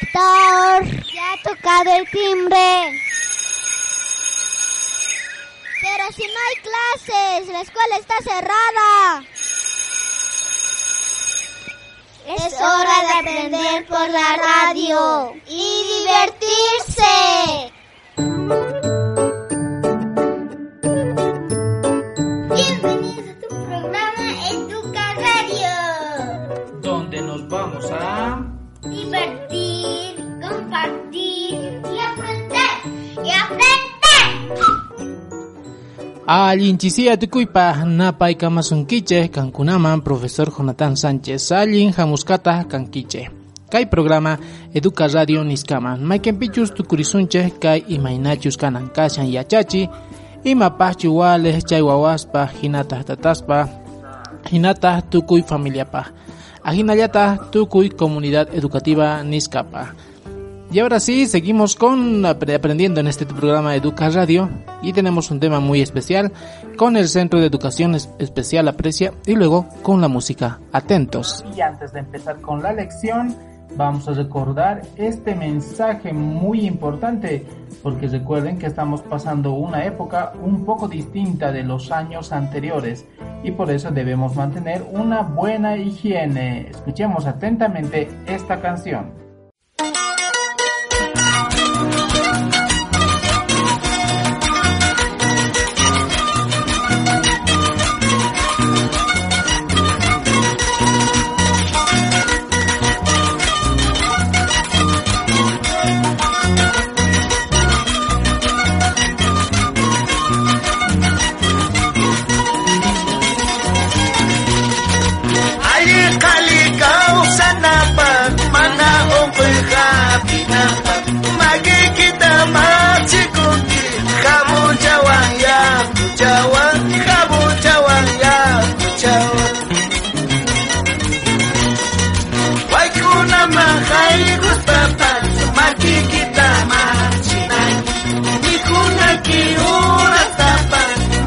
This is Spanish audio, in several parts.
Víctor, ya ha tocado el timbre. Pero si no hay clases, la escuela está cerrada. Es hora de aprender por la radio y divertirse. Allinchisia tukuypa napay kamasunkiche kankunaman profesor Jonathan Sánchez. Allin hamuskata kankiche. Kay programa Educa Radio niskaman maykenpichus tukurisunche kay imaynachus kanan kashan yachachi imapaj chuwales chay wawaspa tataspa. Hinatah tukuy familiapa. Ajinallata tukuy comunidad educativa niskapa. Y ahora sí, seguimos con apre- aprendiendo en este programa Educa Radio y tenemos un tema muy especial con el Centro de Educación Es- Especial Aprecia y luego con la música. Atentos. Y antes de empezar con la lección, vamos a recordar este mensaje muy importante, porque recuerden que estamos pasando una época un poco distinta de los años anteriores y por eso debemos mantener una buena higiene. Escuchemos atentamente esta canción.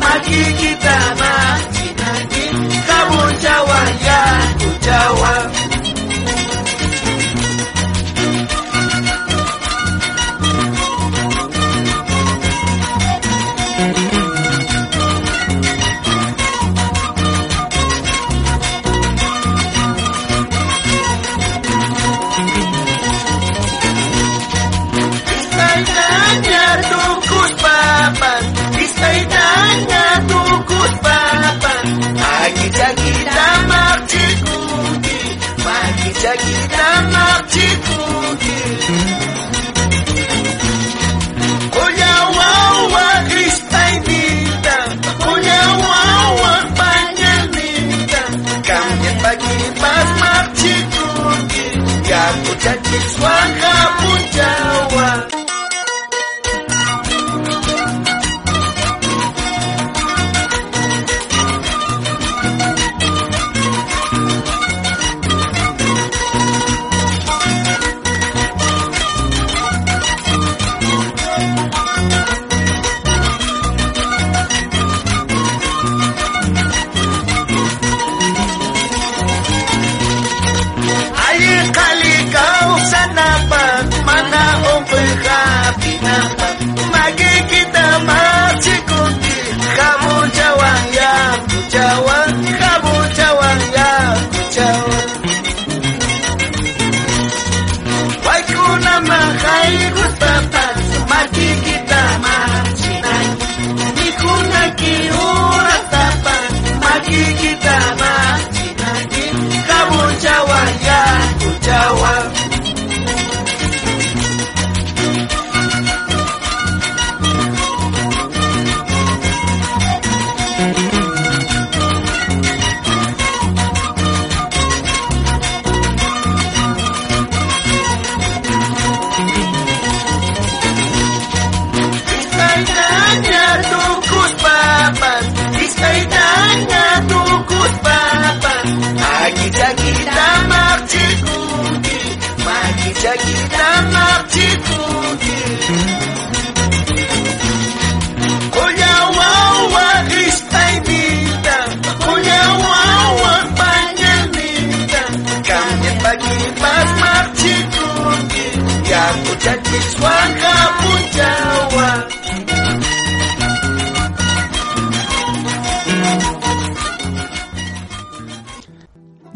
Maki kita maji nanti Kamu jawab ya ku jawab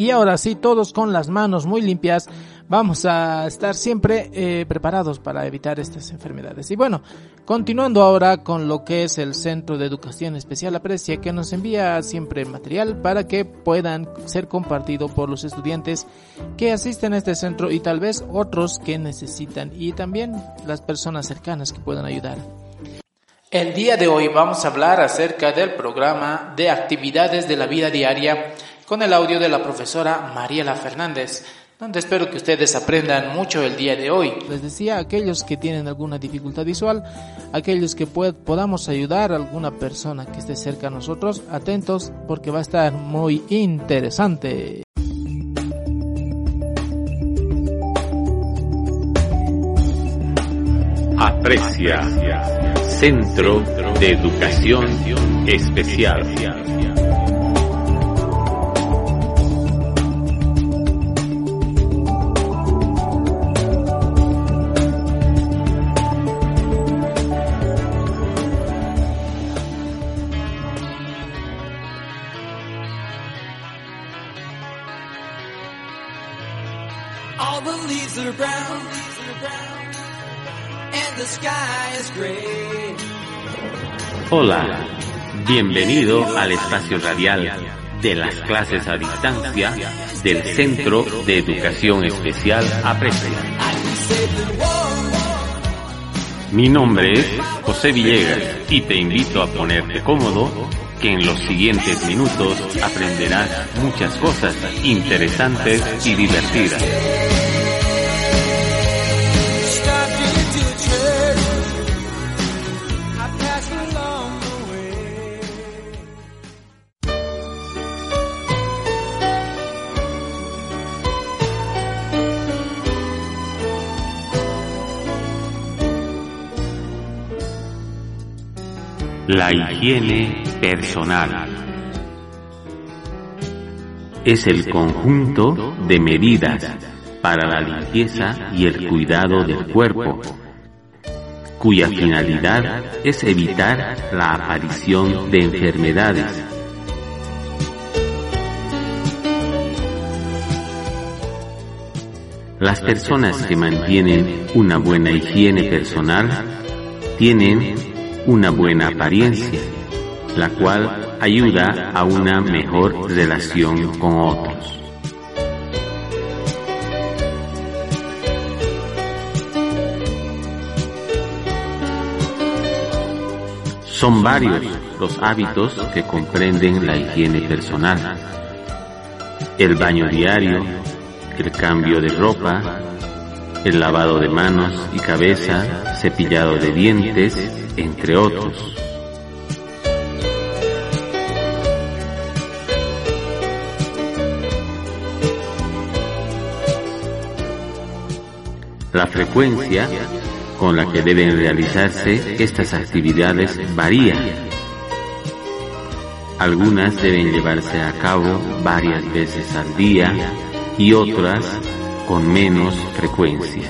Y ahora sí, todos con las manos muy limpias, vamos a estar siempre eh, preparados para evitar estas enfermedades. Y bueno, continuando ahora con lo que es el Centro de Educación Especial Aprecia, que nos envía siempre material para que puedan ser compartido por los estudiantes que asisten a este centro y tal vez otros que necesitan y también las personas cercanas que puedan ayudar. El día de hoy vamos a hablar acerca del programa de actividades de la vida diaria con el audio de la profesora Mariela Fernández, donde espero que ustedes aprendan mucho el día de hoy. Les decía, aquellos que tienen alguna dificultad visual, aquellos que podamos ayudar a alguna persona que esté cerca a nosotros, atentos porque va a estar muy interesante. Aprecia, Centro de Educación Especial. Bienvenido al espacio radial de las clases a distancia del Centro de Educación Especial Aprecia. Mi nombre es José Villegas y te invito a ponerte cómodo que en los siguientes minutos aprenderás muchas cosas interesantes y divertidas. La higiene personal es el conjunto de medidas para la limpieza y el cuidado del cuerpo, cuya finalidad es evitar la aparición de enfermedades. Las personas que mantienen una buena higiene personal tienen una buena apariencia, la cual ayuda a una mejor relación con otros. Son varios los hábitos que comprenden la higiene personal. El baño diario, el cambio de ropa, el lavado de manos y cabeza, cepillado de dientes, entre otros. La frecuencia con la que deben realizarse estas actividades varía. Algunas deben llevarse a cabo varias veces al día y otras con menos frecuencia.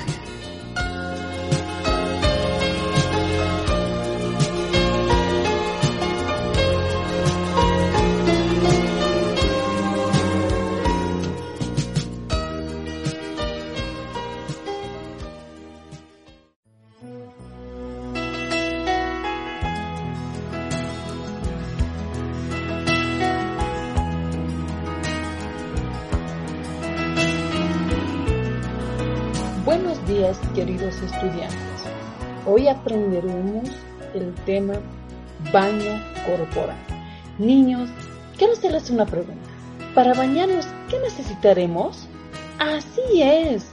Queridos estudiantes. Hoy aprenderemos el tema baño corporal. Niños, quiero hacerles una pregunta. Para bañarnos, ¿qué necesitaremos? Así es.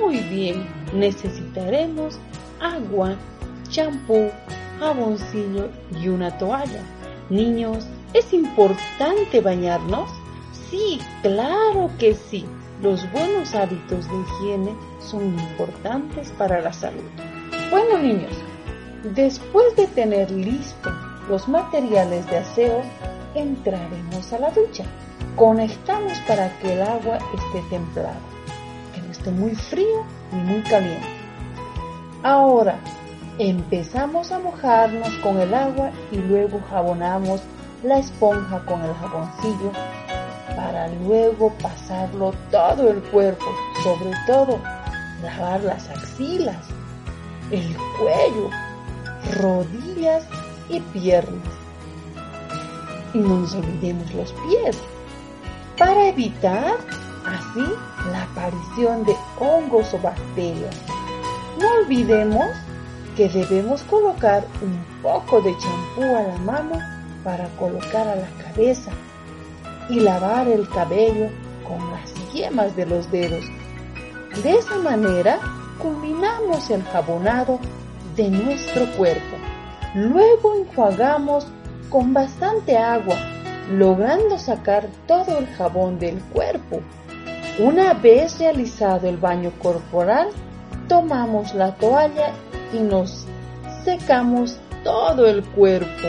Muy bien. Necesitaremos agua, champú, jaboncillo y una toalla. Niños, ¿es importante bañarnos? Sí, claro que sí. los buenos hábitos de higiene son importantes para la salud. Bueno niños, después de tener listos los materiales de aseo, entraremos a la ducha. Conectamos para que el agua esté templada, que no esté muy frío ni muy caliente. Ahora, empezamos a mojarnos con el agua y luego jabonamos la esponja con el jaboncillo para luego pasarlo todo el cuerpo, sobre todo lavar las axilas, el cuello, rodillas y piernas. Y no nos olvidemos los pies, para evitar así la aparición de hongos o bacterias. No olvidemos que debemos colocar un poco de champú a la mano para colocar a la cabeza y lavar el cabello con las yemas de los dedos. De esa manera culminamos el jabonado de nuestro cuerpo. Luego enjuagamos con bastante agua, logrando sacar todo el jabón del cuerpo. Una vez realizado el baño corporal, tomamos la toalla y nos secamos todo el cuerpo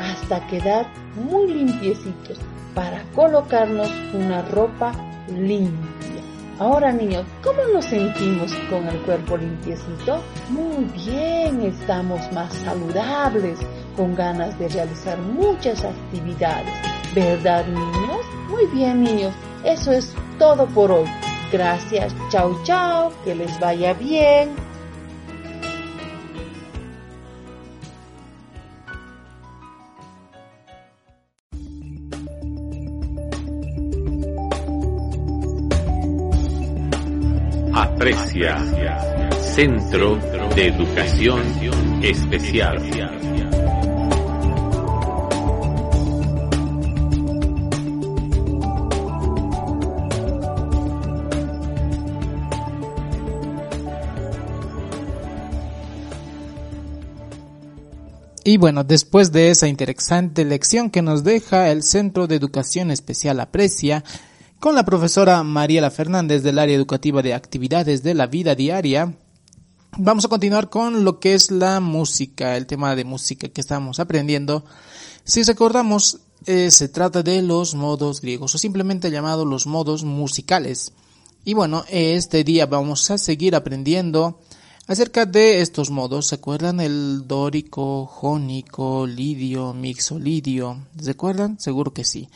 hasta quedar muy limpiecitos para colocarnos una ropa limpia. Ahora niños, ¿cómo nos sentimos con el cuerpo limpiecito? Muy bien, estamos más saludables, con ganas de realizar muchas actividades. ¿Verdad niños? Muy bien niños, eso es todo por hoy. Gracias, chao chao, que les vaya bien. Aprecia Centro de Educación Especial. Y bueno, después de esa interesante lección que nos deja el Centro de Educación Especial Aprecia, con la profesora Mariela Fernández del área educativa de actividades de la vida diaria, vamos a continuar con lo que es la música, el tema de música que estamos aprendiendo. Si recordamos, eh, se trata de los modos griegos o simplemente llamados los modos musicales. Y bueno, este día vamos a seguir aprendiendo Acerca de estos modos, ¿se acuerdan el dórico, jónico, lidio, mixolidio? ¿Se acuerdan? Seguro que sí.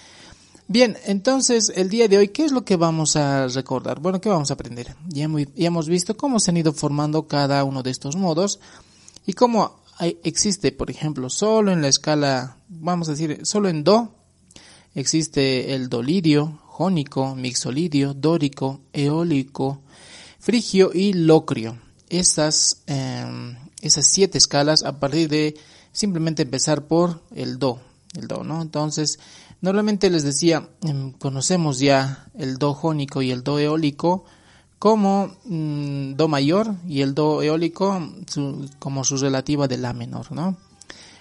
Bien, entonces el día de hoy, ¿qué es lo que vamos a recordar? Bueno, ¿qué vamos a aprender? Ya, hemos visto cómo se han ido formando cada uno de estos modos y cómo existe, por ejemplo, solo en la escala, vamos a decir, solo en Do, existe el dolidio, jónico, mixolidio, dórico, eólico, frigio y locrio esas, em, esas siete escalas a partir de simplemente empezar por el do, el do, ¿no? Entonces, normalmente les decía, em, conocemos ya el do jónico y el do eólico como mm, do mayor y el do eólico como su relativa de la menor, ¿no?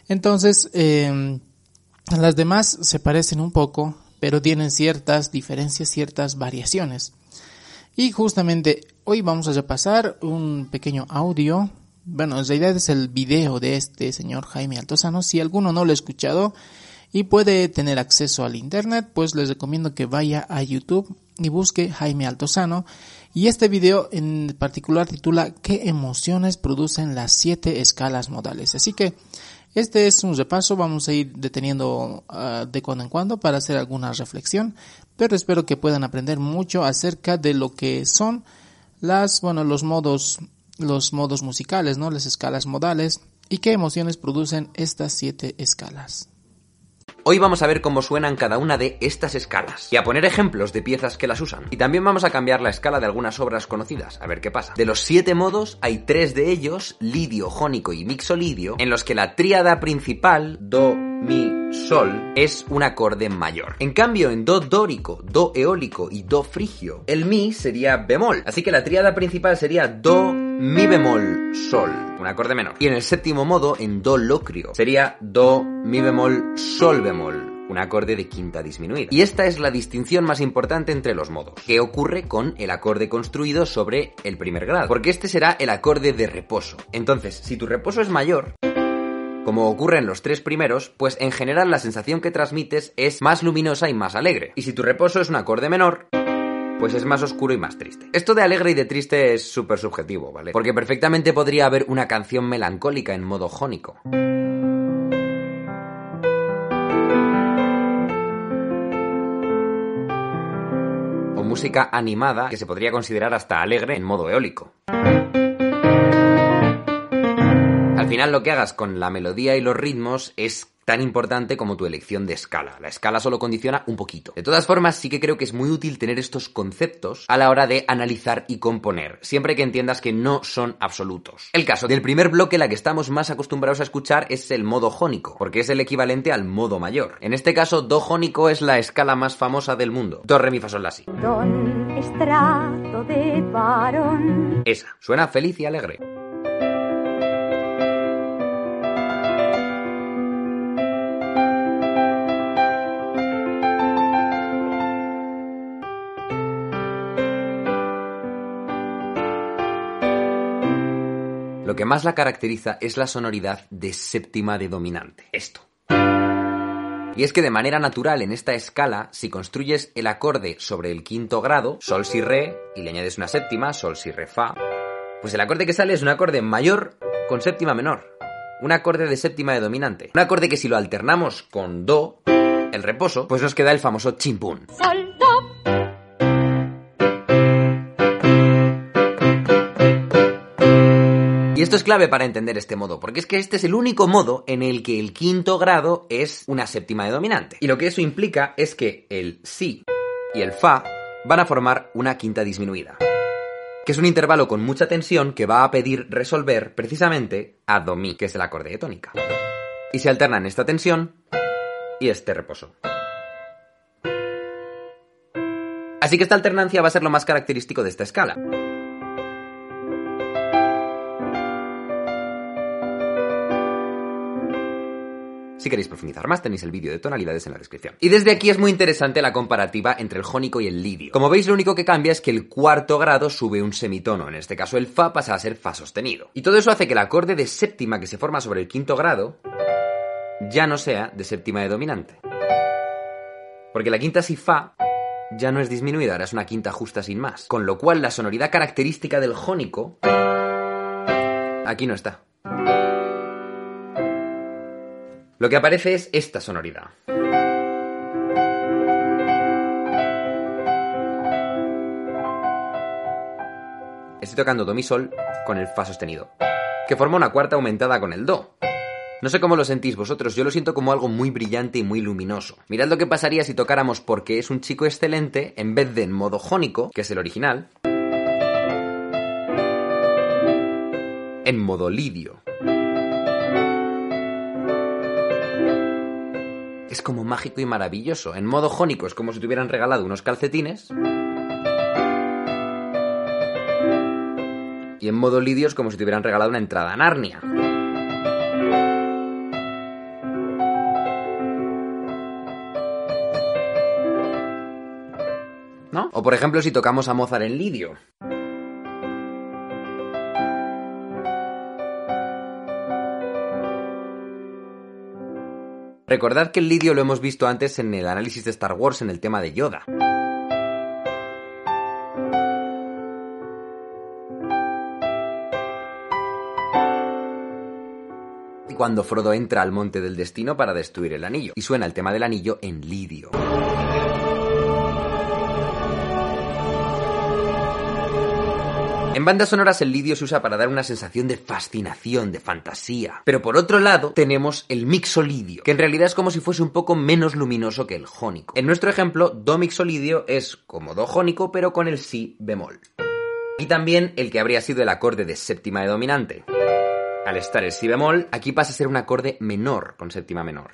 Entonces, em, las demás se parecen un poco, pero tienen ciertas diferencias, ciertas variaciones. Y justamente hoy vamos a repasar un pequeño audio. Bueno, en realidad es el video de este señor Jaime Altozano. Si alguno no lo ha escuchado y puede tener acceso al internet, pues les recomiendo que vaya a YouTube y busque Jaime Altozano. Y este video en particular titula ¿Qué emociones producen las siete escalas modales? Así que este es un repaso, vamos a ir deteniendo uh, de cuando en cuando para hacer alguna reflexión pero espero que puedan aprender mucho acerca de lo que son las, bueno, los modos, los modos musicales, ¿no? Las escalas modales y qué emociones producen estas siete escalas. Hoy vamos a ver cómo suenan cada una de estas escalas y a poner ejemplos de piezas que las usan. Y también vamos a cambiar la escala de algunas obras conocidas, a ver qué pasa. De los siete modos, hay tres de ellos, lidio, jónico y mixolidio, en los que la tríada principal, do, mi, sol, es un acorde mayor. En cambio, en do dórico, do eólico y do frigio, el mi sería bemol. Así que la tríada principal sería do, mi bemol, sol, un acorde menor. Y en el séptimo modo, en do locrio, sería do, mi bemol, sol bemol, un acorde de quinta disminuida. Y esta es la distinción más importante entre los modos. ¿Qué ocurre con el acorde construido sobre el primer grado? Porque este será el acorde de reposo. Entonces, si tu reposo es mayor, como ocurre en los tres primeros, pues en general la sensación que transmites es más luminosa y más alegre. Y si tu reposo es un acorde menor, pues es más oscuro y más triste. Esto de alegre y de triste es súper subjetivo, ¿vale? Porque perfectamente podría haber una canción melancólica en modo jónico. O música animada que se podría considerar hasta alegre en modo eólico. Al final lo que hagas con la melodía y los ritmos es tan importante como tu elección de escala. La escala solo condiciona un poquito. De todas formas, sí que creo que es muy útil tener estos conceptos a la hora de analizar y componer, siempre que entiendas que no son absolutos. El caso del primer bloque, la que estamos más acostumbrados a escuchar es el modo jónico, porque es el equivalente al modo mayor. En este caso, do jónico es la escala más famosa del mundo. Do, re, mi, fa, sol, la, si. Don estrato de varón. Esa. Suena feliz y alegre. Más la caracteriza es la sonoridad de séptima de dominante. Esto. Y es que de manera natural en esta escala, si construyes el acorde sobre el quinto grado, sol, si, re, y le añades una séptima, sol, si, re, fa, pues el acorde que sale es un acorde mayor con séptima menor. Un acorde de séptima de dominante. Un acorde que si lo alternamos con do, el reposo, pues nos queda el famoso chimpún. Sol, esto es clave para entender este modo, porque es que este es el único modo en el que el quinto grado es una séptima de dominante. Y lo que eso implica es que el si y el fa van a formar una quinta disminuida. Que es un intervalo con mucha tensión que va a pedir resolver precisamente a do mi, que es el acorde de tónica. Y se alternan esta tensión y este reposo. Así que esta alternancia va a ser lo más característico de esta escala. Si queréis profundizar más, tenéis el vídeo de tonalidades en la descripción. Y desde aquí es muy interesante la comparativa entre el jónico y el lidio. Como veis, lo único que cambia es que el cuarto grado sube un semitono, en este caso el fa pasa a ser fa sostenido. Y todo eso hace que el acorde de séptima que se forma sobre el quinto grado ya no sea de séptima de dominante. Porque la quinta si fa ya no es disminuida, ahora es una quinta justa sin más. Con lo cual la sonoridad característica del jónico aquí no está. Lo que aparece es esta sonoridad. Estoy tocando do mi sol con el fa sostenido, que forma una cuarta aumentada con el do. No sé cómo lo sentís vosotros, yo lo siento como algo muy brillante y muy luminoso. Mirad lo que pasaría si tocáramos porque es un chico excelente en vez de en modo jónico, que es el original, en modo lidio. Es como mágico y maravilloso. En modo jónico es como si te hubieran regalado unos calcetines. Y en modo lidio es como si te hubieran regalado una entrada a Narnia. ¿No? O por ejemplo si tocamos a Mozart en lidio. Recordad que el lidio lo hemos visto antes en el análisis de Star Wars en el tema de Yoda. Y cuando Frodo entra al monte del destino para destruir el anillo. Y suena el tema del anillo en lidio. En bandas sonoras el lidio se usa para dar una sensación de fascinación, de fantasía. Pero por otro lado tenemos el mixolidio, que en realidad es como si fuese un poco menos luminoso que el jónico. En nuestro ejemplo, do mixolidio es como do jónico pero con el si bemol. Y también el que habría sido el acorde de séptima de dominante. Al estar el si bemol, aquí pasa a ser un acorde menor con séptima menor.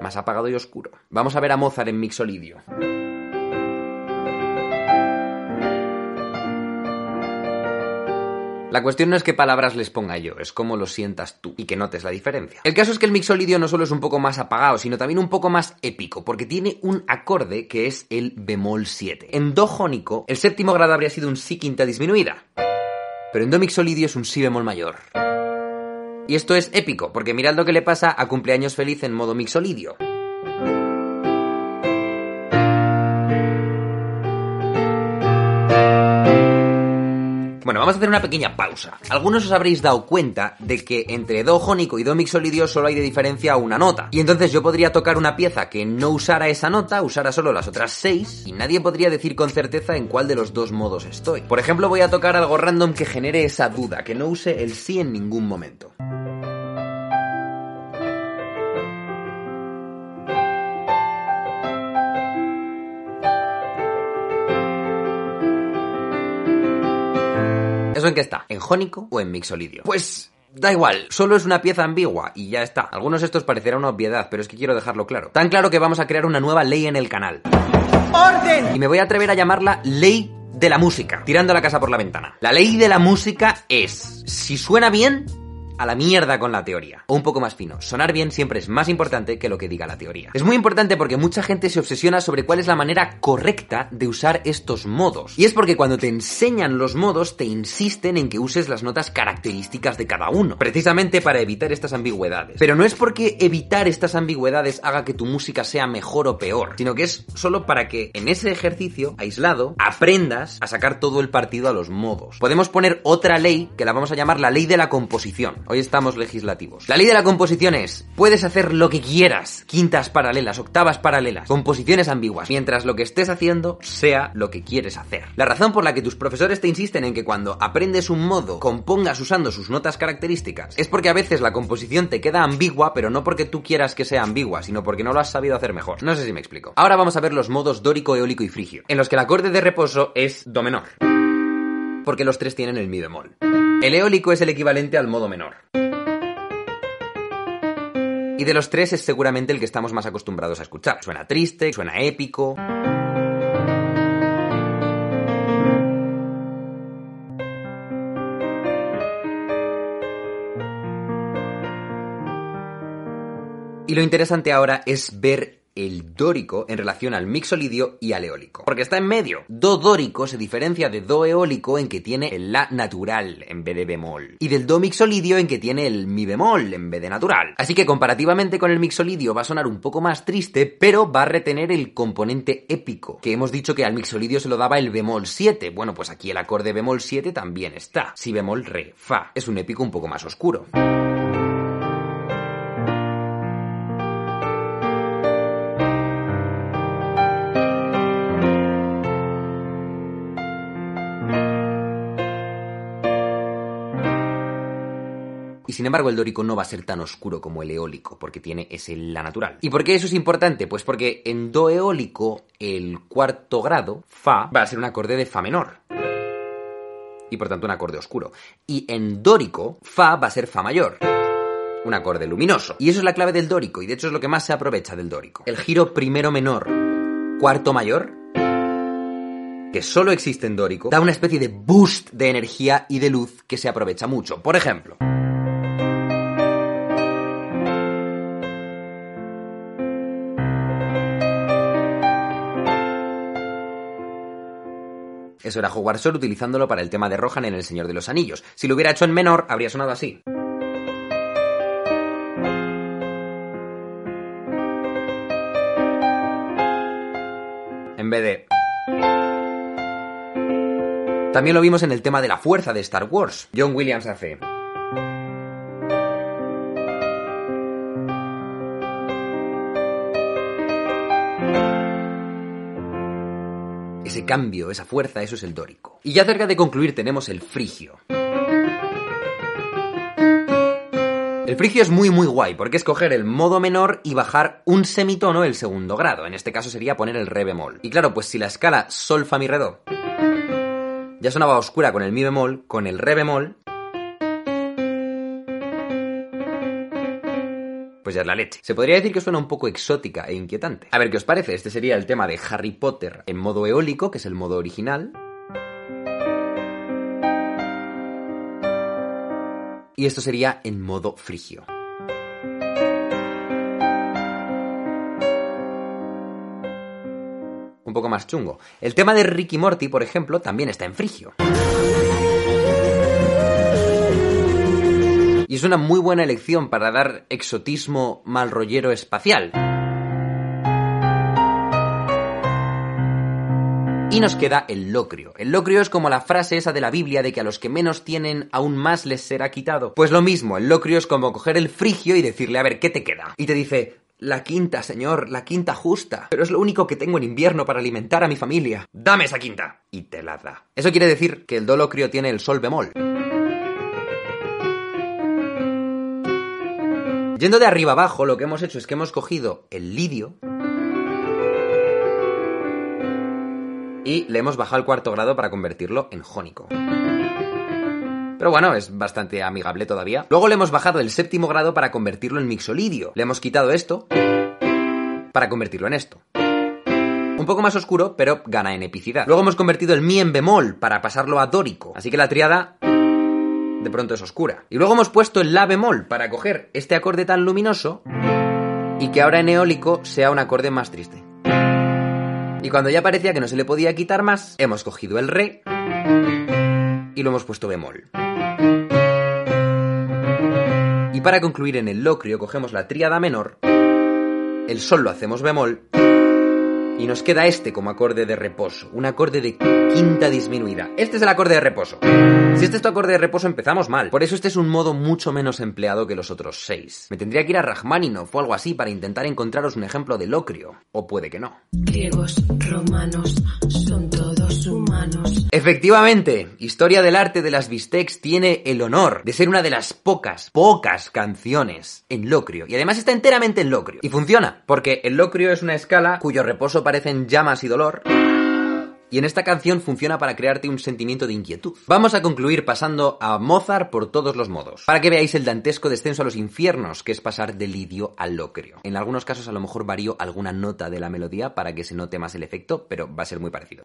Más apagado y oscuro. Vamos a ver a Mozart en mixolidio. La cuestión no es qué palabras les ponga yo, es cómo lo sientas tú y que notes la diferencia. El caso es que el mixolidio no solo es un poco más apagado, sino también un poco más épico, porque tiene un acorde que es el bemol 7. En do jónico, el séptimo grado habría sido un si quinta disminuida, pero en do mixolidio es un si bemol mayor. Y esto es épico, porque mirad lo que le pasa a cumpleaños feliz en modo mixolidio. Bueno, vamos a hacer una pequeña pausa. Algunos os habréis dado cuenta de que entre do jónico y do mixolidio solo hay de diferencia una nota. Y entonces yo podría tocar una pieza que no usara esa nota, usara solo las otras seis, y nadie podría decir con certeza en cuál de los dos modos estoy. Por ejemplo, voy a tocar algo random que genere esa duda, que no use el sí en ningún momento. ¿Eso en qué está? ¿En jónico o en mixolidio? Pues Da igual, solo es una pieza ambigua y ya está. Algunos estos parecerá una obviedad, pero es que quiero dejarlo claro. Tan claro que vamos a crear una nueva ley en el canal. ¡Orden! Y me voy a atrever a llamarla ley de la música, tirando la casa por la ventana. La ley de la música es, si suena bien, a la mierda con la teoría. O un poco más fino, sonar bien siempre es más importante que lo que diga la teoría. Es muy importante porque mucha gente se obsesiona sobre cuál es la manera correcta de usar estos modos. Y es porque cuando te enseñan los modos te insisten en que uses las notas características de cada uno, precisamente para evitar estas ambigüedades. Pero no es porque evitar estas ambigüedades haga que tu música sea mejor o peor, sino que es solo para que en ese ejercicio aislado aprendas a sacar todo el partido a los modos. Podemos poner otra ley que la vamos a llamar la ley de la composición. Hoy estamos legislativos. La ley de la composición es, puedes hacer lo que quieras, quintas paralelas, octavas paralelas, composiciones ambiguas, mientras lo que estés haciendo sea lo que quieres hacer. La razón por la que tus profesores te insisten en que cuando aprendes un modo compongas usando sus notas características es porque a veces la composición te queda ambigua, pero no porque tú quieras que sea ambigua, sino porque no lo has sabido hacer mejor. No sé si me explico. Ahora vamos a ver los modos dórico, eólico y frigio, en los que el acorde de reposo es do menor porque los tres tienen el mi bemol. El eólico es el equivalente al modo menor. Y de los tres es seguramente el que estamos más acostumbrados a escuchar. Suena triste, suena épico. Y lo interesante ahora es ver el dórico en relación al mixolidio y al eólico. Porque está en medio. Do dórico se diferencia de do eólico en que tiene el la natural en vez de bemol. Y del do mixolidio en que tiene el mi bemol en vez de natural. Así que comparativamente con el mixolidio va a sonar un poco más triste, pero va a retener el componente épico. Que hemos dicho que al mixolidio se lo daba el bemol 7. Bueno, pues aquí el acorde bemol 7 también está. Si bemol re, fa. Es un épico un poco más oscuro. Embargo el dórico no va a ser tan oscuro como el eólico, porque tiene ese la natural. ¿Y por qué eso es importante? Pues porque en do eólico el cuarto grado, fa, va a ser un acorde de fa menor. Y por tanto un acorde oscuro. Y en dórico, fa va a ser fa mayor. Un acorde luminoso. Y eso es la clave del dórico, y de hecho es lo que más se aprovecha del dórico. El giro primero menor, cuarto mayor, que solo existe en dórico, da una especie de boost de energía y de luz que se aprovecha mucho. Por ejemplo, Eso era Howard Shore utilizándolo para el tema de Rohan en El Señor de los Anillos. Si lo hubiera hecho en menor, habría sonado así. En vez de... También lo vimos en el tema de la fuerza de Star Wars. John Williams hace... cambio, esa fuerza, eso es el dórico. Y ya cerca de concluir tenemos el frigio. El frigio es muy muy guay porque es coger el modo menor y bajar un semitono el segundo grado. En este caso sería poner el re bemol. Y claro, pues si la escala sol fa mi re do ya sonaba oscura con el mi bemol, con el re bemol pues ya la leche. Se podría decir que suena un poco exótica e inquietante. A ver qué os parece, este sería el tema de Harry Potter en modo eólico, que es el modo original. y esto sería en modo frigio. Un poco más chungo. El tema de Ricky Morty, por ejemplo, también está en frigio. Es una muy buena elección para dar exotismo mal rollero espacial. Y nos queda el locrio. El locrio es como la frase esa de la Biblia de que a los que menos tienen aún más les será quitado. Pues lo mismo, el locrio es como coger el frigio y decirle, a ver, ¿qué te queda? Y te dice, la quinta, señor, la quinta justa. Pero es lo único que tengo en invierno para alimentar a mi familia. Dame esa quinta. Y te la da. Eso quiere decir que el do locrio tiene el sol bemol. Yendo de arriba abajo, lo que hemos hecho es que hemos cogido el lidio y le hemos bajado al cuarto grado para convertirlo en jónico. Pero bueno, es bastante amigable todavía. Luego le hemos bajado el séptimo grado para convertirlo en mixolidio. Le hemos quitado esto para convertirlo en esto. Un poco más oscuro, pero gana en epicidad. Luego hemos convertido el mi en bemol para pasarlo a dórico. Así que la triada de pronto es oscura. Y luego hemos puesto el la bemol para coger este acorde tan luminoso y que ahora en eólico sea un acorde más triste. Y cuando ya parecía que no se le podía quitar más, hemos cogido el re y lo hemos puesto bemol. Y para concluir en el locrio cogemos la tríada menor, el sol lo hacemos bemol y nos queda este como acorde de reposo, un acorde de quinta disminuida. Este es el acorde de reposo. Si este es tu acorde de reposo empezamos mal. Por eso este es un modo mucho menos empleado que los otros seis. Me tendría que ir a Rachmaninoff o algo así para intentar encontraros un ejemplo de locrio. O puede que no. Griegos, romanos, son todos humanos. Efectivamente, Historia del Arte de las Bistecs tiene el honor de ser una de las pocas, pocas canciones en locrio. Y además está enteramente en locrio. Y funciona, porque el locrio es una escala cuyo reposo parecen llamas y dolor. Y en esta canción funciona para crearte un sentimiento de inquietud. Vamos a concluir pasando a Mozart por todos los modos, para que veáis el dantesco descenso a los infiernos, que es pasar del lidio al locrio. En algunos casos a lo mejor varío alguna nota de la melodía para que se note más el efecto, pero va a ser muy parecido.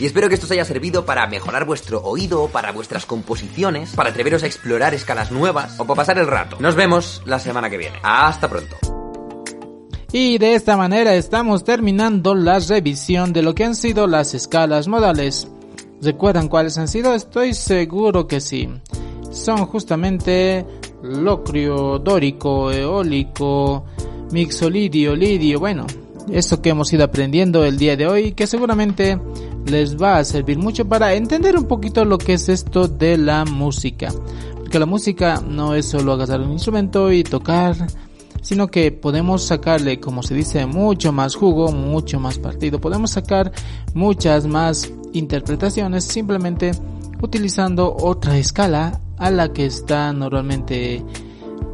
Y espero que esto os haya servido para mejorar vuestro oído, para vuestras composiciones, para atreveros a explorar escalas nuevas o para pasar el rato. Nos vemos la semana que viene. Hasta pronto. Y de esta manera estamos terminando la revisión de lo que han sido las escalas modales. ¿Recuerdan cuáles han sido? Estoy seguro que sí. Son justamente locrio, dórico, eólico, mixolidio, lidio, bueno, eso que hemos ido aprendiendo el día de hoy, que seguramente les va a servir mucho para entender un poquito lo que es esto de la música. Porque la música no es solo agarrar un instrumento y tocar, sino que podemos sacarle, como se dice, mucho más jugo, mucho más partido. Podemos sacar muchas más interpretaciones simplemente utilizando otra escala a la que está normalmente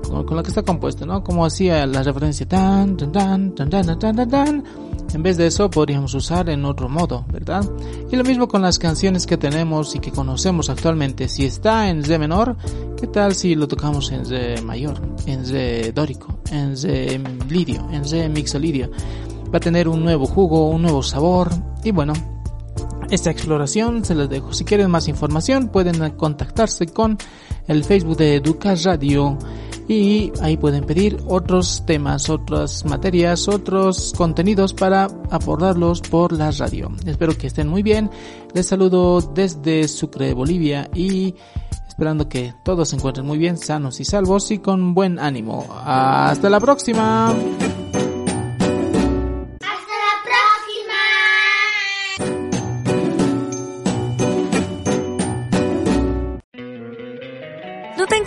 con, la que está compuesto, ¿no? Como hacía la referencia tan tan tan tan tan tan tan, tan en vez de eso podríamos usar en otro modo, ¿verdad? Y lo mismo con las canciones que tenemos y que conocemos actualmente. Si está en re menor, ¿qué tal si lo tocamos en re mayor, en re dórico, en re lidio, en re mixolidio? Va a tener un nuevo jugo, un nuevo sabor y bueno, esta exploración se las dejo. Si quieren más información pueden contactarse con el Facebook de Educa Radio y ahí pueden pedir otros temas, otras materias, otros contenidos para abordarlos por la radio. Espero que estén muy bien. Les saludo desde Sucre, Bolivia y esperando que todos se encuentren muy bien, sanos y salvos y con buen ánimo. Hasta la próxima.